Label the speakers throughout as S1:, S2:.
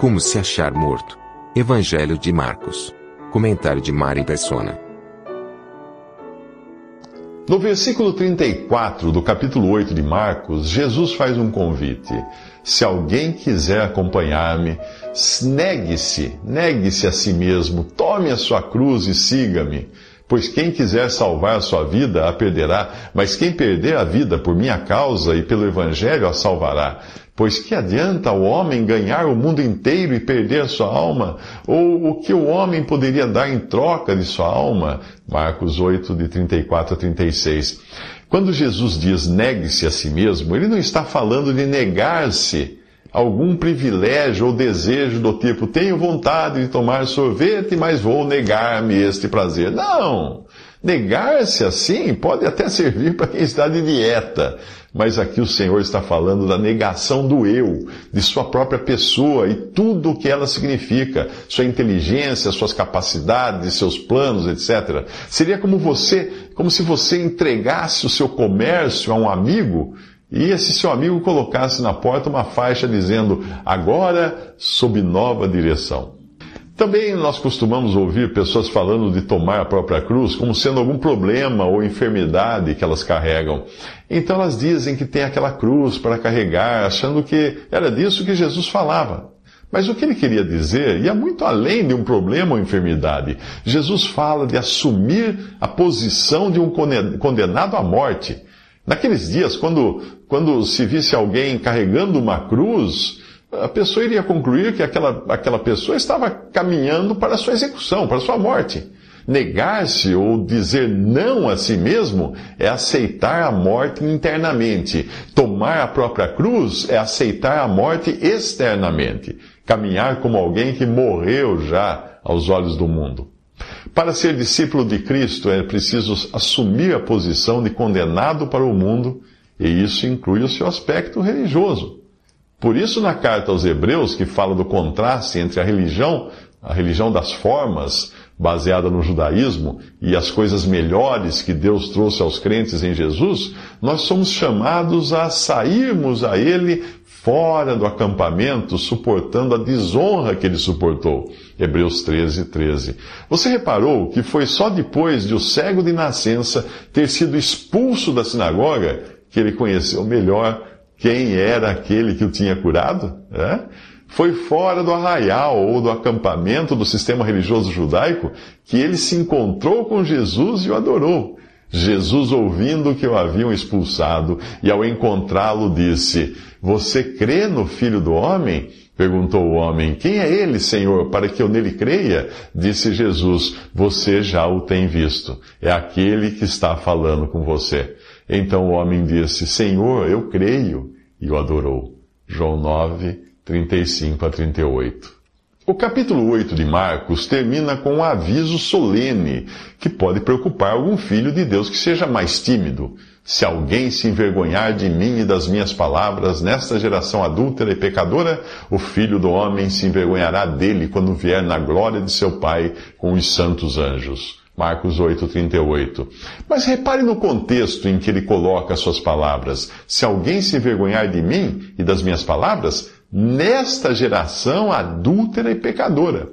S1: Como se achar morto. Evangelho de Marcos. Comentário de Mari Persona.
S2: No versículo 34 do capítulo 8 de Marcos, Jesus faz um convite. Se alguém quiser acompanhar-me, negue-se, negue-se a si mesmo, tome a sua cruz e siga-me. Pois quem quiser salvar a sua vida a perderá, mas quem perder a vida por minha causa e pelo evangelho a salvará. Pois que adianta o homem ganhar o mundo inteiro e perder a sua alma? Ou o que o homem poderia dar em troca de sua alma? Marcos 8, de 34 a 36. Quando Jesus diz negue-se a si mesmo, ele não está falando de negar-se algum privilégio ou desejo do tipo, tenho vontade de tomar sorvete, mas vou negar-me este prazer. Não! Negar-se assim pode até servir para quem está de dieta, mas aqui o Senhor está falando da negação do eu, de sua própria pessoa e tudo o que ela significa, sua inteligência, suas capacidades, seus planos, etc. Seria como você, como se você entregasse o seu comércio a um amigo e esse seu amigo colocasse na porta uma faixa dizendo: agora sob nova direção. Também nós costumamos ouvir pessoas falando de tomar a própria cruz como sendo algum problema ou enfermidade que elas carregam. Então elas dizem que tem aquela cruz para carregar, achando que era disso que Jesus falava. Mas o que ele queria dizer ia muito além de um problema ou enfermidade. Jesus fala de assumir a posição de um condenado à morte. Naqueles dias, quando, quando se visse alguém carregando uma cruz, a pessoa iria concluir que aquela, aquela pessoa estava caminhando para a sua execução, para a sua morte. Negar-se ou dizer não a si mesmo é aceitar a morte internamente. Tomar a própria cruz é aceitar a morte externamente. Caminhar como alguém que morreu já aos olhos do mundo. Para ser discípulo de Cristo é preciso assumir a posição de condenado para o mundo, e isso inclui o seu aspecto religioso. Por isso, na carta aos Hebreus, que fala do contraste entre a religião, a religião das formas, baseada no judaísmo, e as coisas melhores que Deus trouxe aos crentes em Jesus, nós somos chamados a sairmos a Ele fora do acampamento, suportando a desonra que ele suportou. Hebreus 13, 13. Você reparou que foi só depois de o cego de nascença ter sido expulso da sinagoga que ele conheceu melhor quem era aquele que o tinha curado? É? Foi fora do arraial ou do acampamento do sistema religioso judaico que ele se encontrou com Jesus e o adorou. Jesus, ouvindo que o haviam expulsado, e ao encontrá-lo, disse: Você crê no Filho do Homem? Perguntou o homem: Quem é ele, Senhor, para que eu nele creia? Disse Jesus: Você já o tem visto. É aquele que está falando com você. Então o homem disse: Senhor, eu creio. E o adorou. João 9, 35 a 38. O capítulo 8 de Marcos termina com um aviso solene que pode preocupar algum filho de Deus que seja mais tímido. Se alguém se envergonhar de mim e das minhas palavras nesta geração adúltera e pecadora, o filho do homem se envergonhará dele quando vier na glória de seu Pai com os santos anjos. Marcos 8,38. Mas repare no contexto em que ele coloca as suas palavras. Se alguém se envergonhar de mim e das minhas palavras, nesta geração adúltera e pecadora.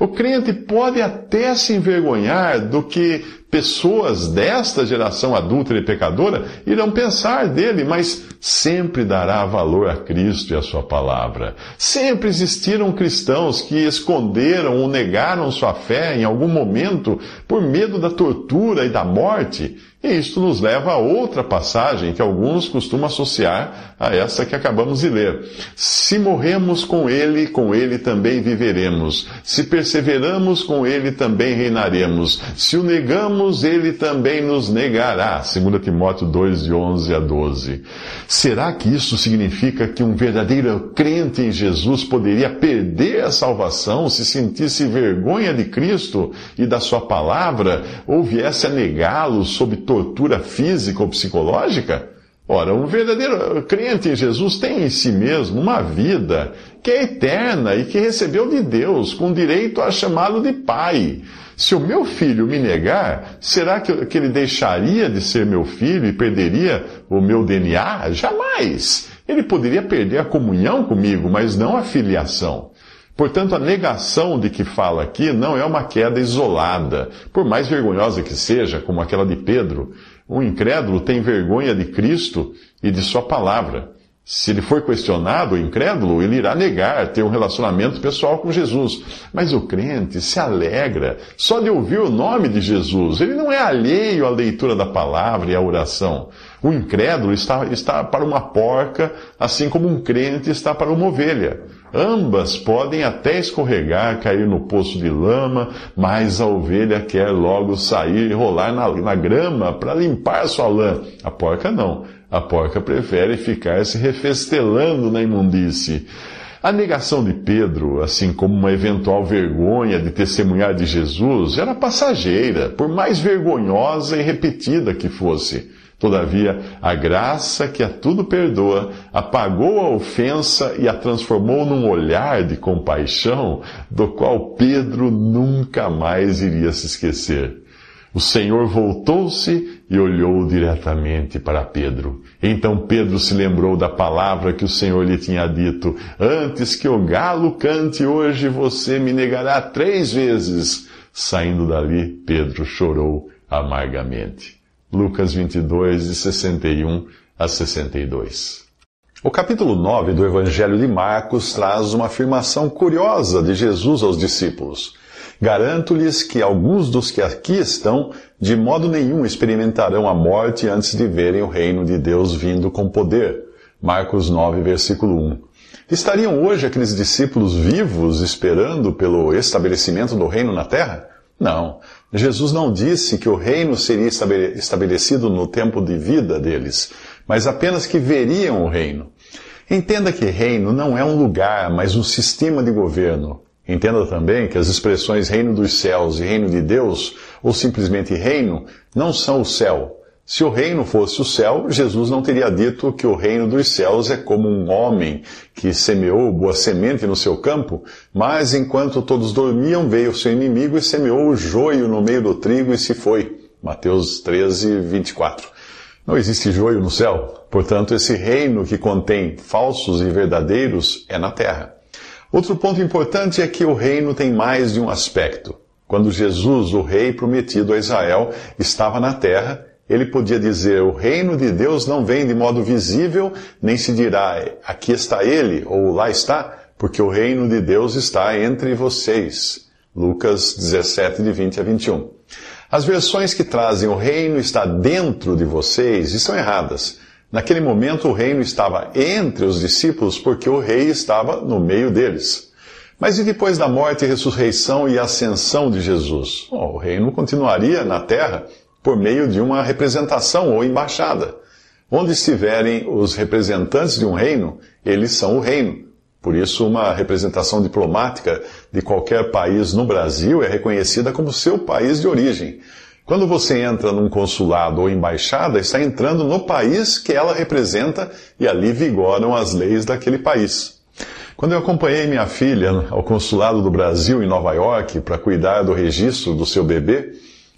S2: O crente pode até se envergonhar do que pessoas desta geração adulta e pecadora irão pensar dele, mas sempre dará valor a Cristo e a sua palavra. Sempre existiram cristãos que esconderam ou negaram sua fé em algum momento por medo da tortura e da morte. E isto nos leva a outra passagem que alguns costumam associar a essa que acabamos de ler. Se morremos com Ele, com Ele também viveremos. Se perseveramos com Ele, também reinaremos. Se o negamos, negamos, ele também nos negará. 2 Timóteo 2, de 11 a 12. Será que isso significa que um verdadeiro crente em Jesus poderia perder a salvação se sentisse vergonha de Cristo e da sua palavra, ou viesse a negá-lo sob tortura física ou psicológica? Ora, um verdadeiro crente em Jesus tem em si mesmo uma vida que é eterna e que recebeu de Deus, com direito a chamá-lo de Pai. Se o meu filho me negar, será que, que ele deixaria de ser meu filho e perderia o meu DNA? Jamais! Ele poderia perder a comunhão comigo, mas não a filiação. Portanto, a negação de que fala aqui não é uma queda isolada, por mais vergonhosa que seja, como aquela de Pedro. O incrédulo tem vergonha de Cristo e de Sua palavra. Se ele for questionado, o incrédulo, ele irá negar ter um relacionamento pessoal com Jesus. Mas o crente se alegra só de ouvir o nome de Jesus. Ele não é alheio à leitura da palavra e à oração. O incrédulo está, está para uma porca, assim como um crente está para uma ovelha. Ambas podem até escorregar, cair no poço de lama, mas a ovelha quer logo sair e rolar na, na grama para limpar sua lã. A porca não. A porca prefere ficar se refestelando na imundície. A negação de Pedro, assim como uma eventual vergonha de testemunhar de Jesus, era passageira, por mais vergonhosa e repetida que fosse. Todavia, a graça que a tudo perdoa apagou a ofensa e a transformou num olhar de compaixão do qual Pedro nunca mais iria se esquecer. O Senhor voltou-se e olhou diretamente para Pedro. Então Pedro se lembrou da palavra que o Senhor lhe tinha dito: Antes que o galo cante hoje, você me negará três vezes. Saindo dali, Pedro chorou amargamente. Lucas 22, de 61 a 62. O capítulo 9 do Evangelho de Marcos traz uma afirmação curiosa de Jesus aos discípulos. Garanto-lhes que alguns dos que aqui estão, de modo nenhum experimentarão a morte antes de verem o reino de Deus vindo com poder. Marcos 9, versículo 1. Estariam hoje aqueles discípulos vivos esperando pelo estabelecimento do reino na terra? Não. Jesus não disse que o reino seria estabelecido no tempo de vida deles, mas apenas que veriam o reino. Entenda que reino não é um lugar, mas um sistema de governo. Entenda também que as expressões reino dos céus e reino de Deus, ou simplesmente reino, não são o céu, se o reino fosse o céu, Jesus não teria dito que o reino dos céus é como um homem que semeou boa semente no seu campo, mas enquanto todos dormiam, veio o seu inimigo e semeou o joio no meio do trigo e se foi. Mateus 13, 24. Não existe joio no céu, portanto, esse reino que contém falsos e verdadeiros é na terra. Outro ponto importante é que o reino tem mais de um aspecto. Quando Jesus, o rei prometido a Israel, estava na terra, ele podia dizer: O reino de Deus não vem de modo visível, nem se dirá: Aqui está ele, ou lá está, porque o reino de Deus está entre vocês. Lucas 17, de 20 a 21. As versões que trazem o reino está dentro de vocês estão erradas. Naquele momento o reino estava entre os discípulos porque o rei estava no meio deles. Mas e depois da morte, ressurreição e ascensão de Jesus? Oh, o reino continuaria na terra por meio de uma representação ou embaixada. Onde estiverem os representantes de um reino, eles são o reino. Por isso, uma representação diplomática de qualquer país no Brasil é reconhecida como seu país de origem. Quando você entra num consulado ou embaixada, está entrando no país que ela representa e ali vigoram as leis daquele país. Quando eu acompanhei minha filha ao consulado do Brasil em Nova York para cuidar do registro do seu bebê,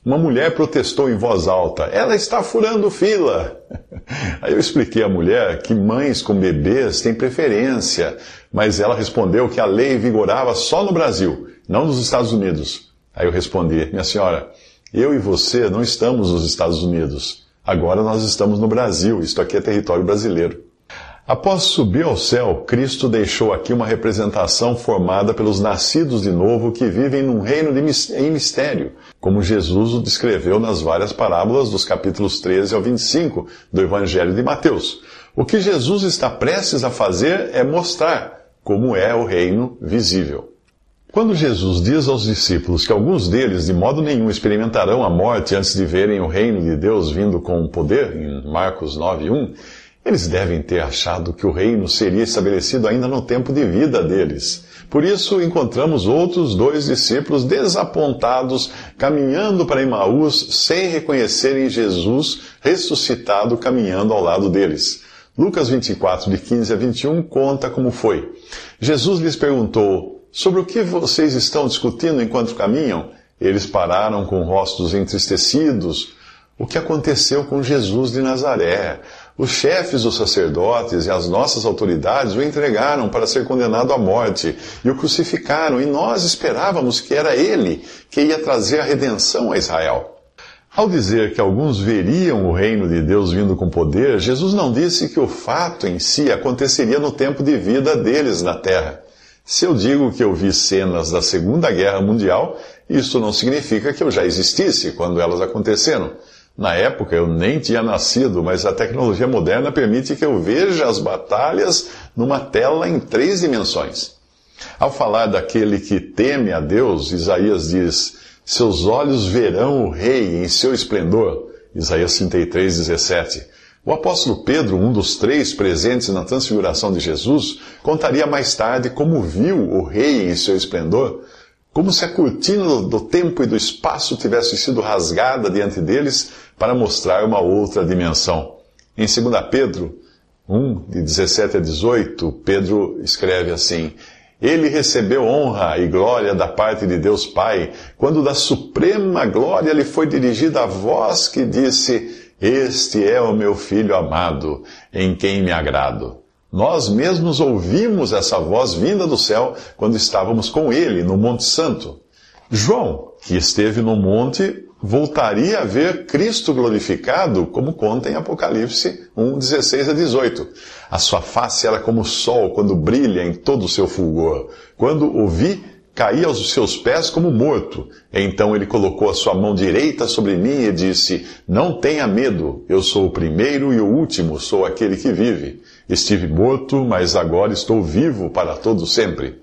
S2: uma mulher protestou em voz alta: Ela está furando fila! Aí eu expliquei à mulher que mães com bebês têm preferência, mas ela respondeu que a lei vigorava só no Brasil, não nos Estados Unidos. Aí eu respondi: Minha senhora, eu e você não estamos nos Estados Unidos. Agora nós estamos no Brasil, isto aqui é território brasileiro. Após subir ao céu, Cristo deixou aqui uma representação formada pelos nascidos de novo que vivem num reino de, em mistério, como Jesus o descreveu nas várias parábolas dos capítulos 13 ao 25 do Evangelho de Mateus. O que Jesus está prestes a fazer é mostrar como é o reino visível. Quando Jesus diz aos discípulos que alguns deles de modo nenhum experimentarão a morte antes de verem o reino de Deus vindo com poder, em Marcos 9:1, eles devem ter achado que o reino seria estabelecido ainda no tempo de vida deles. Por isso encontramos outros dois discípulos desapontados caminhando para Emaús sem reconhecerem Jesus ressuscitado caminhando ao lado deles. Lucas 24, de 15 a 21, conta como foi. Jesus lhes perguntou: Sobre o que vocês estão discutindo enquanto caminham? Eles pararam com rostos entristecidos. O que aconteceu com Jesus de Nazaré? Os chefes dos sacerdotes e as nossas autoridades o entregaram para ser condenado à morte e o crucificaram, e nós esperávamos que era ele que ia trazer a redenção a Israel. Ao dizer que alguns veriam o reino de Deus vindo com poder, Jesus não disse que o fato em si aconteceria no tempo de vida deles na terra. Se eu digo que eu vi cenas da Segunda Guerra Mundial, isso não significa que eu já existisse quando elas aconteceram. Na época eu nem tinha nascido, mas a tecnologia moderna permite que eu veja as batalhas numa tela em três dimensões. Ao falar daquele que teme a Deus, Isaías diz: Seus olhos verão o Rei em seu esplendor. Isaías 33, 17. O apóstolo Pedro, um dos três presentes na transfiguração de Jesus, contaria mais tarde como viu o Rei em seu esplendor, como se a cortina do tempo e do espaço tivesse sido rasgada diante deles para mostrar uma outra dimensão. Em 2 Pedro 1, de 17 a 18, Pedro escreve assim: Ele recebeu honra e glória da parte de Deus Pai, quando da suprema glória lhe foi dirigida a voz que disse: este é o meu filho amado, em quem me agrado. Nós mesmos ouvimos essa voz vinda do céu quando estávamos com ele no Monte Santo. João, que esteve no monte, voltaria a ver Cristo glorificado, como conta em Apocalipse 1, 16 a 18. A sua face era como o sol quando brilha em todo o seu fulgor. Quando o vi, caí aos seus pés como morto. Então ele colocou a sua mão direita sobre mim e disse: Não tenha medo, eu sou o primeiro e o último, sou aquele que vive. Estive morto, mas agora estou vivo para todo sempre.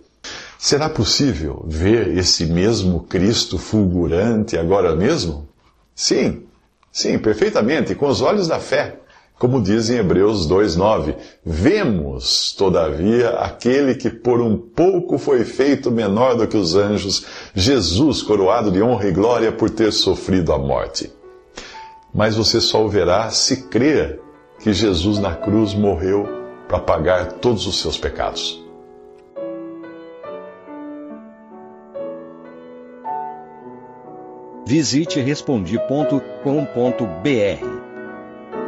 S2: Será possível ver esse mesmo Cristo fulgurante agora mesmo? Sim, sim, perfeitamente, com os olhos da fé. Como diz em Hebreus 2,9: Vemos, todavia, aquele que por um pouco foi feito menor do que os anjos, Jesus, coroado de honra e glória por ter sofrido a morte. Mas você só o verá se crer que Jesus na cruz morreu para pagar todos os seus pecados.
S3: Visite respondi.com.br